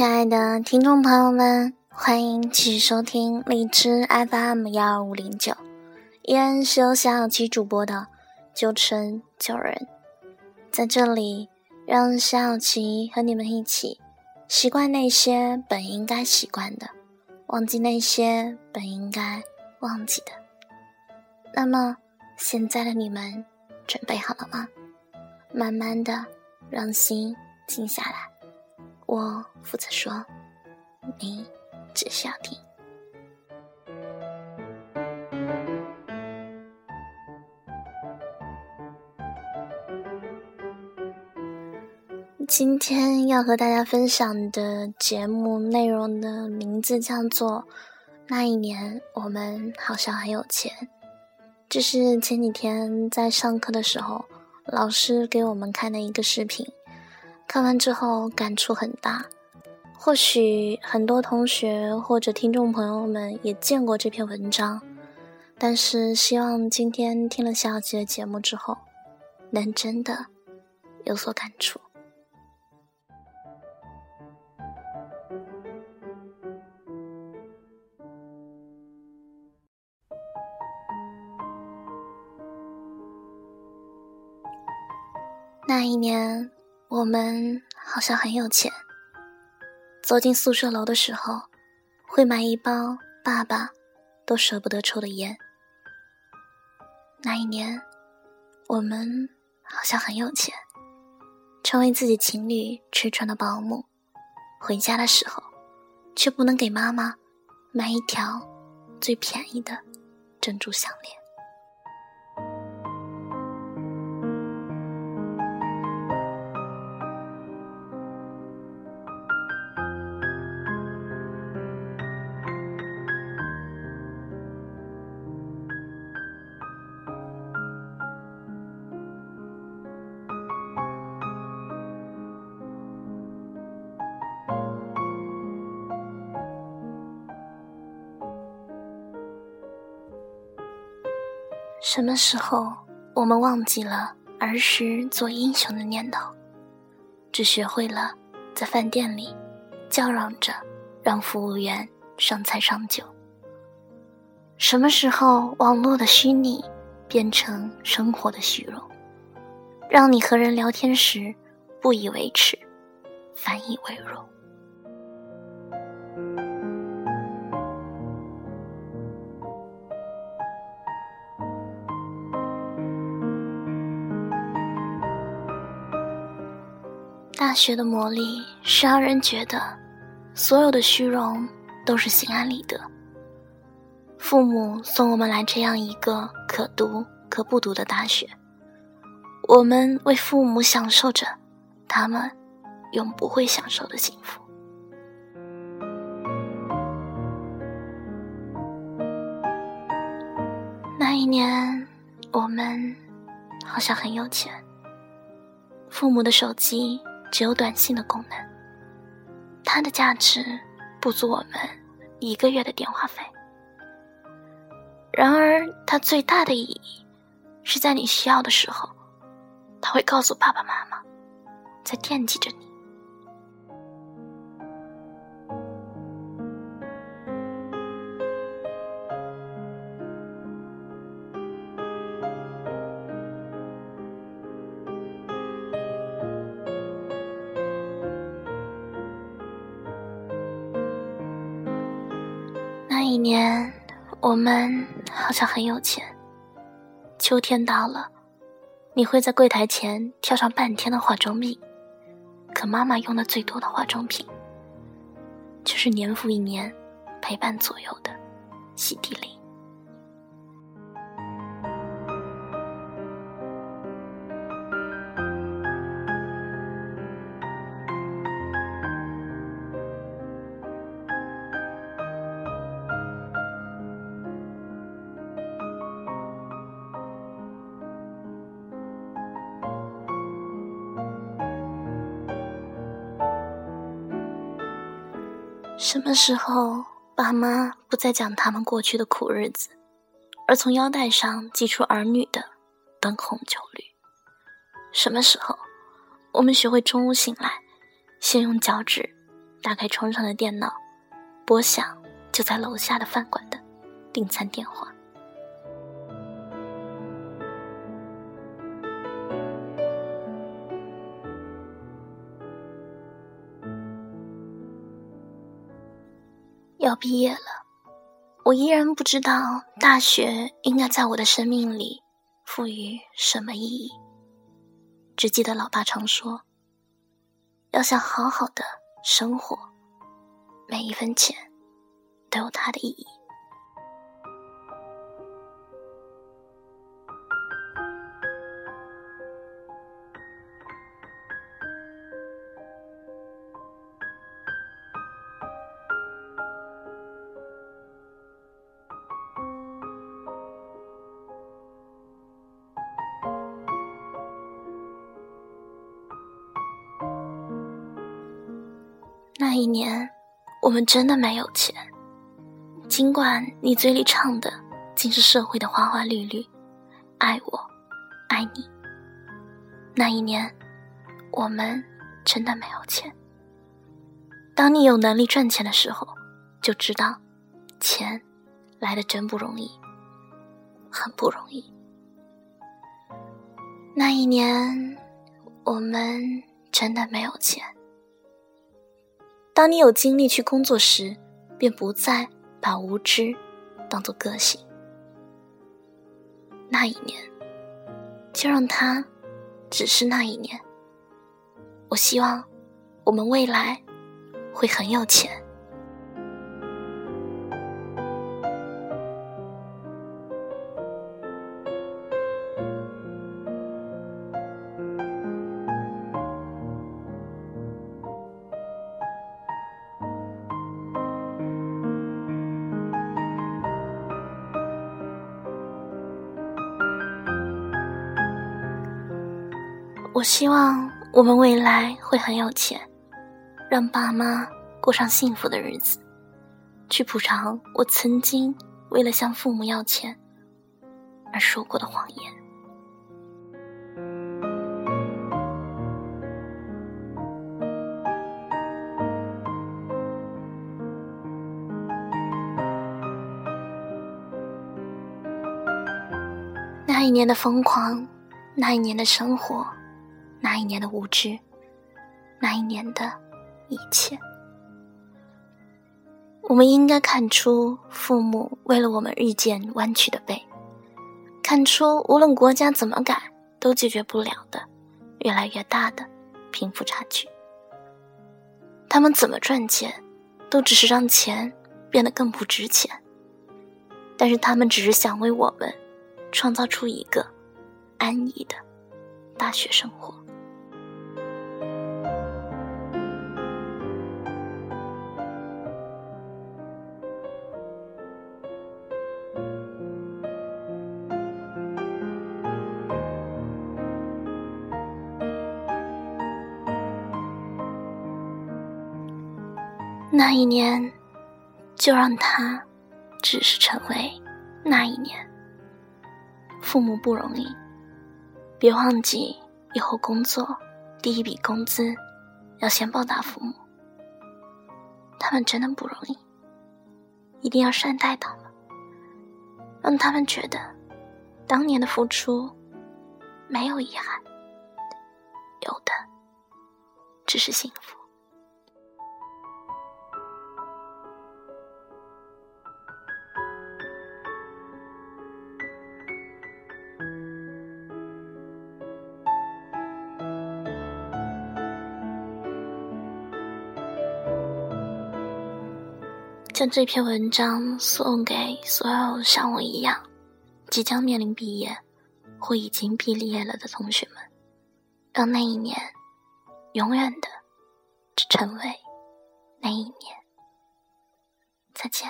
亲爱的听众朋友们，欢迎继续收听荔枝 FM 幺二五零九，依然是由小小七主播的九成九人，在这里让小小七和你们一起习惯那些本应该习惯的，忘记那些本应该忘记的。那么，现在的你们准备好了吗？慢慢的，让心静下来。我负责说，你只需要听。今天要和大家分享的节目内容的名字叫做《那一年我们好像很有钱》，这是前几天在上课的时候老师给我们看的一个视频。看完之后感触很大，或许很多同学或者听众朋友们也见过这篇文章，但是希望今天听了小吉的节目之后，能真的有所感触。那一年。我们好像很有钱。走进宿舍楼的时候，会买一包爸爸都舍不得抽的烟。那一年，我们好像很有钱，成为自己情侣吃穿的保姆。回家的时候，却不能给妈妈买一条最便宜的珍珠项链。什么时候我们忘记了儿时做英雄的念头，只学会了在饭店里叫嚷着让服务员上菜上酒？什么时候网络的虚拟变成生活的虚荣，让你和人聊天时不以为耻，反以为荣？大学的魔力是让人觉得，所有的虚荣都是心安理得。父母送我们来这样一个可读可不读的大学，我们为父母享受着他们永不会享受的幸福。那一年，我们好像很有钱，父母的手机。只有短信的功能，它的价值不足我们一个月的电话费。然而，它最大的意义是在你需要的时候，他会告诉爸爸妈妈，在惦记着你。一年，我们好像很有钱。秋天到了，你会在柜台前挑上半天的化妆品，可妈妈用的最多的化妆品，就是年复一年陪伴左右的洗涤灵。什么时候，爸妈不再讲他们过去的苦日子，而从腰带上系出儿女的灯红酒绿？什么时候，我们学会中午醒来，先用脚趾打开床上的电脑，拨响就在楼下的饭馆的订餐电话。要毕业了，我依然不知道大学应该在我的生命里赋予什么意义。只记得老爸常说，要想好好的生活，每一分钱都有它的意义。那一年，我们真的没有钱。尽管你嘴里唱的尽是社会的花花绿绿，爱我，爱你。那一年，我们真的没有钱。当你有能力赚钱的时候，就知道，钱来的真不容易，很不容易。那一年，我们真的没有钱。当你有精力去工作时，便不再把无知当做个性。那一年，就让它只是那一年。我希望我们未来会很有钱。我希望我们未来会很有钱，让爸妈过上幸福的日子，去补偿我曾经为了向父母要钱而说过的谎言。那一年的疯狂，那一年的生活。那一年的无知，那一年的一切，我们应该看出父母为了我们日渐弯曲的背，看出无论国家怎么改都解决不了的越来越大的贫富差距。他们怎么赚钱，都只是让钱变得更不值钱。但是他们只是想为我们创造出一个安逸的大学生活。那一年，就让他只是成为那一年。父母不容易，别忘记以后工作第一笔工资要先报答父母。他们真的不容易，一定要善待他们，让他们觉得当年的付出没有遗憾，有的只是幸福。将这篇文章送给所有像我一样即将面临毕业或已经毕业了的同学们，让那一年永远的成为那一年。再见。